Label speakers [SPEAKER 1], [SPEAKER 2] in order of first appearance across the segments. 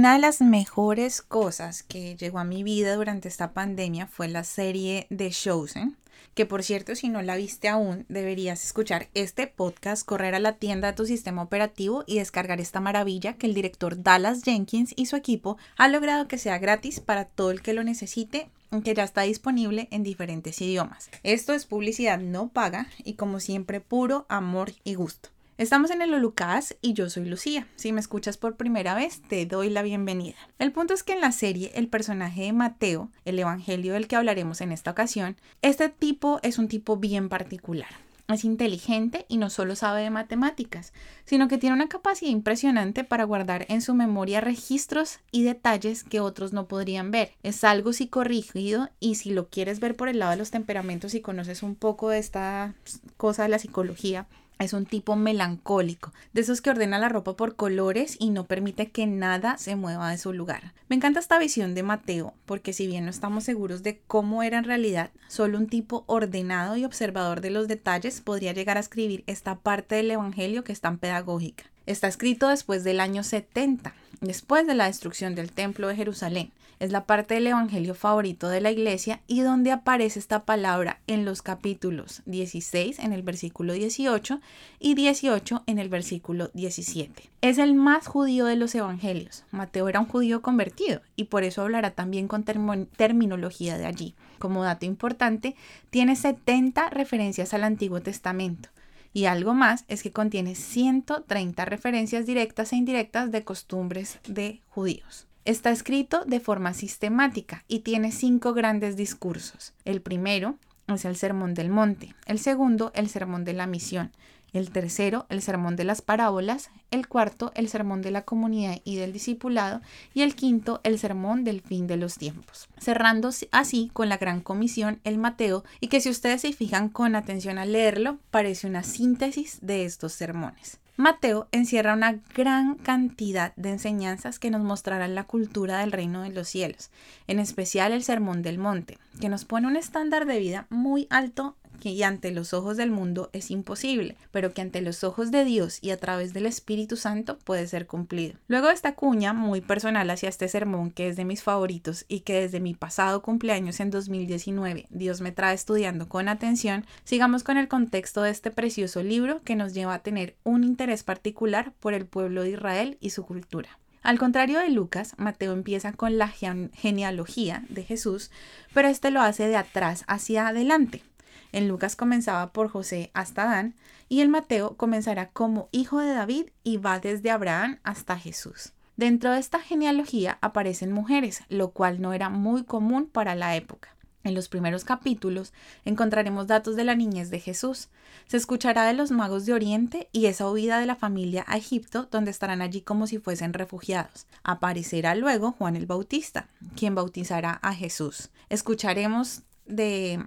[SPEAKER 1] Una de las mejores cosas que llegó a mi vida durante esta pandemia fue la serie The Chosen, que por cierto si no la viste aún deberías escuchar este podcast, correr a la tienda de tu sistema operativo y descargar esta maravilla que el director Dallas Jenkins y su equipo ha logrado que sea gratis para todo el que lo necesite que ya está disponible en diferentes idiomas. Esto es publicidad no paga y como siempre puro amor y gusto. Estamos en el Lucas y yo soy Lucía. Si me escuchas por primera vez, te doy la bienvenida. El punto es que en la serie, el personaje de Mateo, el evangelio del que hablaremos en esta ocasión, este tipo es un tipo bien particular. Es inteligente y no solo sabe de matemáticas, sino que tiene una capacidad impresionante para guardar en su memoria registros y detalles que otros no podrían ver. Es algo psicorrígido y si lo quieres ver por el lado de los temperamentos y conoces un poco de esta cosa de la psicología, es un tipo melancólico, de esos que ordena la ropa por colores y no permite que nada se mueva de su lugar. Me encanta esta visión de Mateo, porque si bien no estamos seguros de cómo era en realidad, solo un tipo ordenado y observador de los detalles podría llegar a escribir esta parte del Evangelio que es tan pedagógica. Está escrito después del año 70, después de la destrucción del Templo de Jerusalén. Es la parte del Evangelio favorito de la iglesia y donde aparece esta palabra en los capítulos 16 en el versículo 18 y 18 en el versículo 17. Es el más judío de los evangelios. Mateo era un judío convertido y por eso hablará también con terminología de allí. Como dato importante, tiene 70 referencias al Antiguo Testamento. Y algo más es que contiene 130 referencias directas e indirectas de costumbres de judíos. Está escrito de forma sistemática y tiene cinco grandes discursos. El primero es el Sermón del Monte, el segundo el Sermón de la Misión, el tercero el Sermón de las Parábolas, el cuarto el Sermón de la Comunidad y del Discipulado y el quinto el Sermón del Fin de los Tiempos. Cerrando así con la Gran Comisión, el Mateo, y que si ustedes se fijan con atención al leerlo, parece una síntesis de estos sermones. Mateo encierra una gran cantidad de enseñanzas que nos mostrarán la cultura del reino de los cielos, en especial el Sermón del Monte, que nos pone un estándar de vida muy alto que ante los ojos del mundo es imposible, pero que ante los ojos de Dios y a través del Espíritu Santo puede ser cumplido. Luego de esta cuña muy personal hacia este sermón que es de mis favoritos y que desde mi pasado cumpleaños en 2019 Dios me trae estudiando con atención, sigamos con el contexto de este precioso libro que nos lleva a tener un interés particular por el pueblo de Israel y su cultura. Al contrario de Lucas, Mateo empieza con la genealogía de Jesús, pero este lo hace de atrás hacia adelante. En Lucas comenzaba por José hasta Adán y el Mateo comenzará como hijo de David y va desde Abraham hasta Jesús. Dentro de esta genealogía aparecen mujeres, lo cual no era muy común para la época. En los primeros capítulos encontraremos datos de la niñez de Jesús. Se escuchará de los magos de Oriente y esa huida de la familia a Egipto, donde estarán allí como si fuesen refugiados. Aparecerá luego Juan el Bautista, quien bautizará a Jesús. Escucharemos de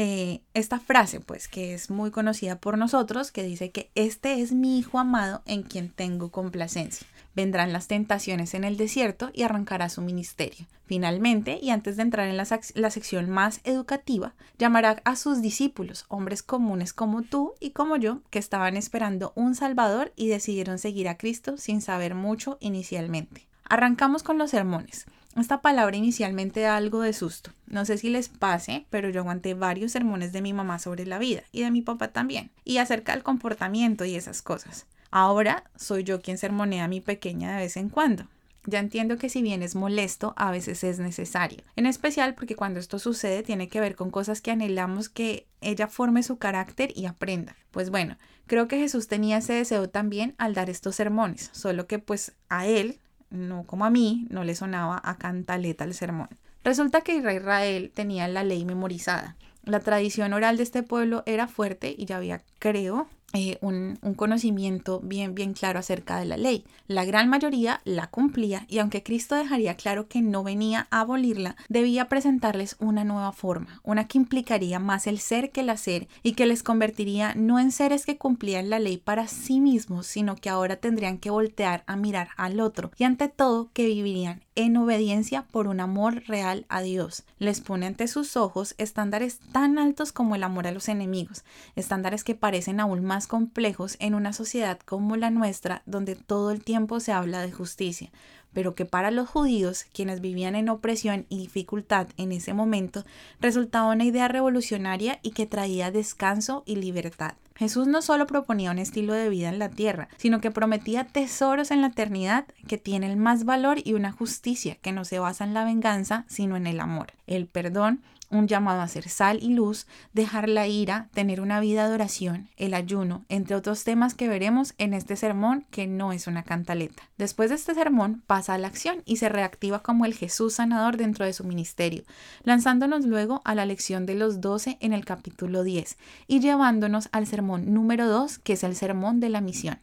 [SPEAKER 1] eh, esta frase, pues, que es muy conocida por nosotros, que dice que este es mi Hijo amado en quien tengo complacencia. Vendrán las tentaciones en el desierto y arrancará su ministerio. Finalmente, y antes de entrar en la, la sección más educativa, llamará a sus discípulos, hombres comunes como tú y como yo, que estaban esperando un Salvador y decidieron seguir a Cristo sin saber mucho inicialmente. Arrancamos con los sermones. Esta palabra inicialmente da algo de susto. No sé si les pase, pero yo aguanté varios sermones de mi mamá sobre la vida y de mi papá también, y acerca del comportamiento y esas cosas. Ahora soy yo quien sermonea a mi pequeña de vez en cuando. Ya entiendo que si bien es molesto, a veces es necesario. En especial porque cuando esto sucede tiene que ver con cosas que anhelamos que ella forme su carácter y aprenda. Pues bueno, creo que Jesús tenía ese deseo también al dar estos sermones, solo que pues a él no como a mí, no le sonaba a cantaleta el sermón. Resulta que Israel tenía la ley memorizada. La tradición oral de este pueblo era fuerte y ya había, creo, eh, un, un, conocimiento bien, bien claro acerca de la ley. La gran mayoría la cumplía y aunque Cristo dejaría claro que no venía a abolirla, debía presentarles una nueva forma, una que implicaría más el ser que el hacer y que les convertiría no en seres que cumplían la ley para sí mismos, sino que ahora tendrían que voltear a mirar al otro y ante todo que vivirían en obediencia por un amor real a Dios. Les pone ante sus ojos estándares tan altos como el amor a los enemigos, estándares que parecen aún más complejos en una sociedad como la nuestra, donde todo el tiempo se habla de justicia, pero que para los judíos, quienes vivían en opresión y dificultad en ese momento, resultaba una idea revolucionaria y que traía descanso y libertad. Jesús no solo proponía un estilo de vida en la tierra, sino que prometía tesoros en la eternidad que tienen más valor y una justicia que no se basa en la venganza, sino en el amor, el perdón un llamado a ser sal y luz, dejar la ira, tener una vida de oración, el ayuno, entre otros temas que veremos en este sermón que no es una cantaleta. Después de este sermón a la acción y se reactiva como el Jesús sanador dentro de su ministerio, lanzándonos luego a la lección de los doce en el capítulo 10 y llevándonos al sermón número 2 que es el sermón de la misión.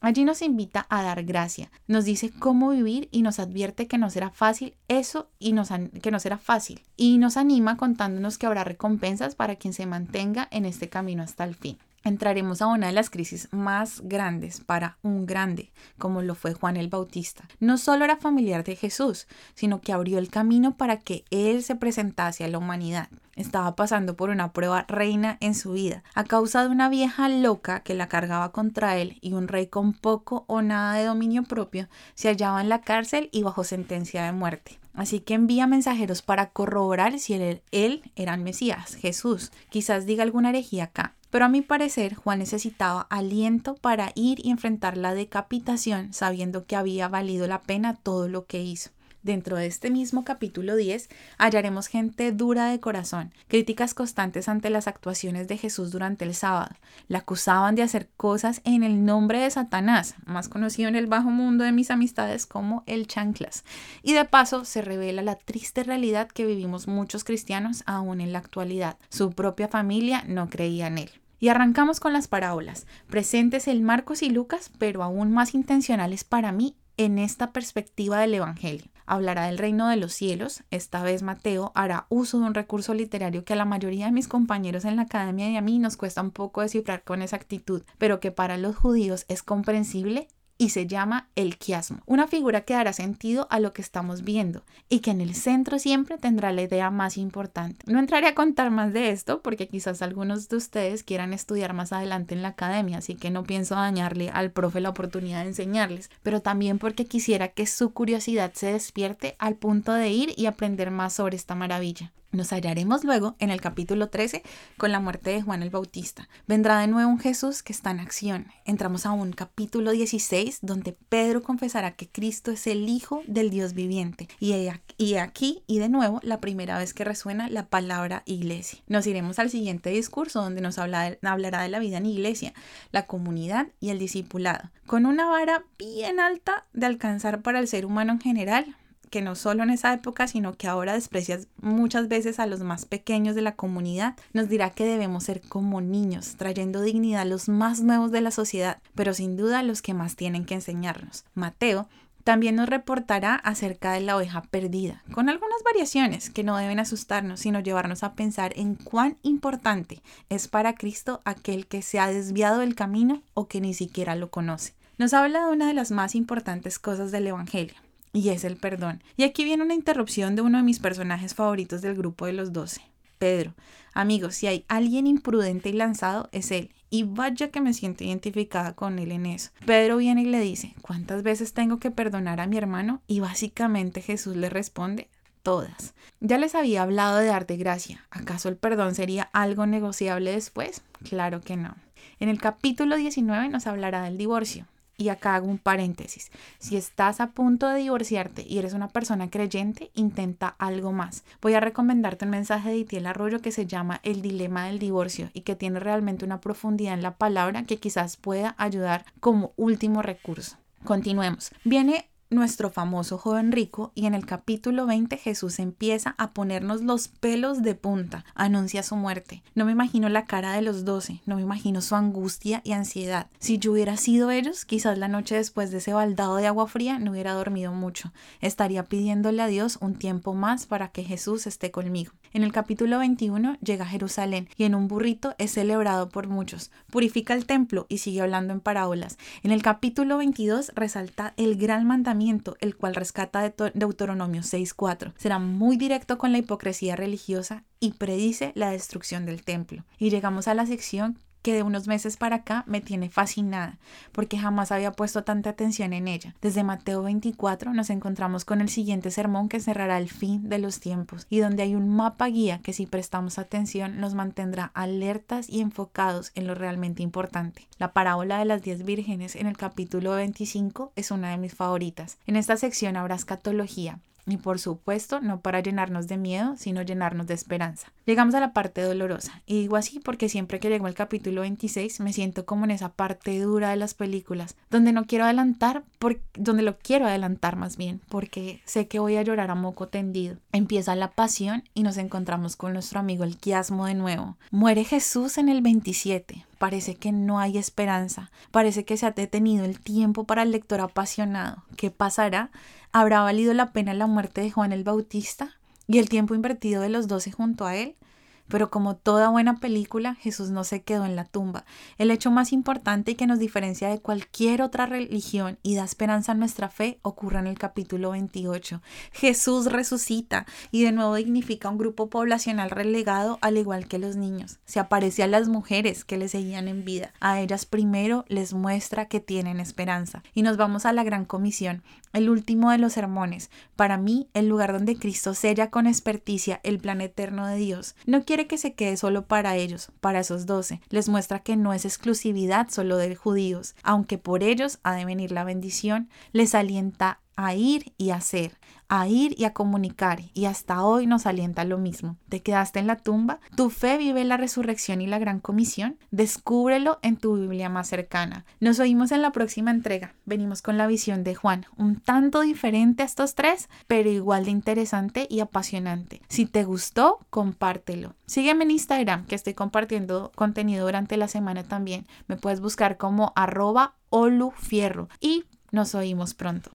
[SPEAKER 1] Allí nos invita a dar gracia, nos dice cómo vivir y nos advierte que no será fácil eso y que no será fácil y nos anima contándonos que habrá recompensas para quien se mantenga en este camino hasta el fin entraremos a una de las crisis más grandes para un grande, como lo fue Juan el Bautista. No solo era familiar de Jesús, sino que abrió el camino para que Él se presentase a la humanidad. Estaba pasando por una prueba reina en su vida, a causa de una vieja loca que la cargaba contra él y un rey con poco o nada de dominio propio se hallaba en la cárcel y bajo sentencia de muerte. Así que envía mensajeros para corroborar si él, él era el Mesías, Jesús. Quizás diga alguna herejía acá, pero a mi parecer, Juan necesitaba aliento para ir y enfrentar la decapitación, sabiendo que había valido la pena todo lo que hizo. Dentro de este mismo capítulo 10 hallaremos gente dura de corazón, críticas constantes ante las actuaciones de Jesús durante el sábado. Le acusaban de hacer cosas en el nombre de Satanás, más conocido en el bajo mundo de mis amistades como el chanclas. Y de paso se revela la triste realidad que vivimos muchos cristianos aún en la actualidad. Su propia familia no creía en él. Y arrancamos con las parábolas, presentes en Marcos y Lucas, pero aún más intencionales para mí en esta perspectiva del Evangelio. Hablará del reino de los cielos, esta vez Mateo hará uso de un recurso literario que a la mayoría de mis compañeros en la academia y a mí nos cuesta un poco descifrar con exactitud, pero que para los judíos es comprensible y se llama el quiasmo, una figura que dará sentido a lo que estamos viendo y que en el centro siempre tendrá la idea más importante. No entraré a contar más de esto porque quizás algunos de ustedes quieran estudiar más adelante en la academia, así que no pienso dañarle al profe la oportunidad de enseñarles, pero también porque quisiera que su curiosidad se despierte al punto de ir y aprender más sobre esta maravilla. Nos hallaremos luego en el capítulo 13 con la muerte de Juan el Bautista. Vendrá de nuevo un Jesús que está en acción. Entramos a un capítulo 16 donde Pedro confesará que Cristo es el Hijo del Dios viviente. Y, aquí y de nuevo la primera vez que resuena la palabra iglesia. Nos iremos al siguiente discurso donde nos hablará de la vida en iglesia, la comunidad y el discipulado. Con una vara bien alta de alcanzar para el ser humano en general, que no solo en esa época, sino que ahora desprecias muchas veces a los más pequeños de la comunidad, nos dirá que debemos ser como niños, trayendo dignidad a los más nuevos de la sociedad, pero sin duda los que más tienen que enseñarnos. Mateo también nos reportará acerca de la oveja perdida, con algunas variaciones que no deben asustarnos, sino llevarnos a pensar en cuán importante es para Cristo aquel que se ha desviado del camino o que ni siquiera lo conoce. Nos habla de una de las más importantes cosas del Evangelio, y es el perdón. Y aquí viene una interrupción de uno de mis personajes favoritos del grupo de los doce, Pedro. Amigos, si hay alguien imprudente y lanzado, es él. Y vaya que me siento identificada con él en eso. Pedro viene y le dice, ¿cuántas veces tengo que perdonar a mi hermano? Y básicamente Jesús le responde, todas. Ya les había hablado de darte gracia. ¿Acaso el perdón sería algo negociable después? Claro que no. En el capítulo 19 nos hablará del divorcio. Y acá hago un paréntesis. Si estás a punto de divorciarte y eres una persona creyente, intenta algo más. Voy a recomendarte un mensaje de Itiel Arroyo que se llama El dilema del divorcio y que tiene realmente una profundidad en la palabra que quizás pueda ayudar como último recurso. Continuemos. Viene nuestro famoso joven rico y en el capítulo 20 Jesús empieza a ponernos los pelos de punta, anuncia su muerte. No me imagino la cara de los doce, no me imagino su angustia y ansiedad. Si yo hubiera sido ellos, quizás la noche después de ese baldado de agua fría no hubiera dormido mucho. Estaría pidiéndole a Dios un tiempo más para que Jesús esté conmigo. En el capítulo 21 llega a Jerusalén y en un burrito es celebrado por muchos. Purifica el templo y sigue hablando en parábolas. En el capítulo 22 resalta el gran mandamiento, el cual rescata de Deuteronomio 6.4. Será muy directo con la hipocresía religiosa y predice la destrucción del templo. Y llegamos a la sección que de unos meses para acá me tiene fascinada, porque jamás había puesto tanta atención en ella. Desde Mateo 24 nos encontramos con el siguiente sermón que cerrará el fin de los tiempos y donde hay un mapa guía que si prestamos atención nos mantendrá alertas y enfocados en lo realmente importante. La parábola de las diez vírgenes en el capítulo 25 es una de mis favoritas. En esta sección habrá escatología, y por supuesto, no para llenarnos de miedo, sino llenarnos de esperanza. Llegamos a la parte dolorosa. Y digo así porque siempre que llego al capítulo 26 me siento como en esa parte dura de las películas, donde no quiero adelantar, por, donde lo quiero adelantar más bien, porque sé que voy a llorar a moco tendido. Empieza la pasión y nos encontramos con nuestro amigo el quiasmo de nuevo. Muere Jesús en el 27 parece que no hay esperanza, parece que se ha detenido el tiempo para el lector apasionado. ¿Qué pasará? ¿Habrá valido la pena la muerte de Juan el Bautista y el tiempo invertido de los doce junto a él? Pero como toda buena película, Jesús no se quedó en la tumba. El hecho más importante y que nos diferencia de cualquier otra religión y da esperanza a nuestra fe ocurre en el capítulo 28. Jesús resucita y de nuevo dignifica un grupo poblacional relegado al igual que los niños. Se aparece a las mujeres que le seguían en vida. A ellas primero les muestra que tienen esperanza. Y nos vamos a la gran comisión, el último de los sermones. Para mí, el lugar donde Cristo sella con experticia el plan eterno de Dios. No quiere que se quede solo para ellos, para esos doce. Les muestra que no es exclusividad solo de judíos, aunque por ellos ha de venir la bendición, les alienta a ir y hacer, a ir y a comunicar, y hasta hoy nos alienta lo mismo. ¿Te quedaste en la tumba? ¿Tu fe vive la resurrección y la gran comisión? Descúbrelo en tu Biblia más cercana. Nos oímos en la próxima entrega. Venimos con la visión de Juan, un tanto diferente a estos tres, pero igual de interesante y apasionante. Si te gustó, compártelo. Sígueme en Instagram, que estoy compartiendo contenido durante la semana también. Me puedes buscar como arroba olufierro y nos oímos pronto.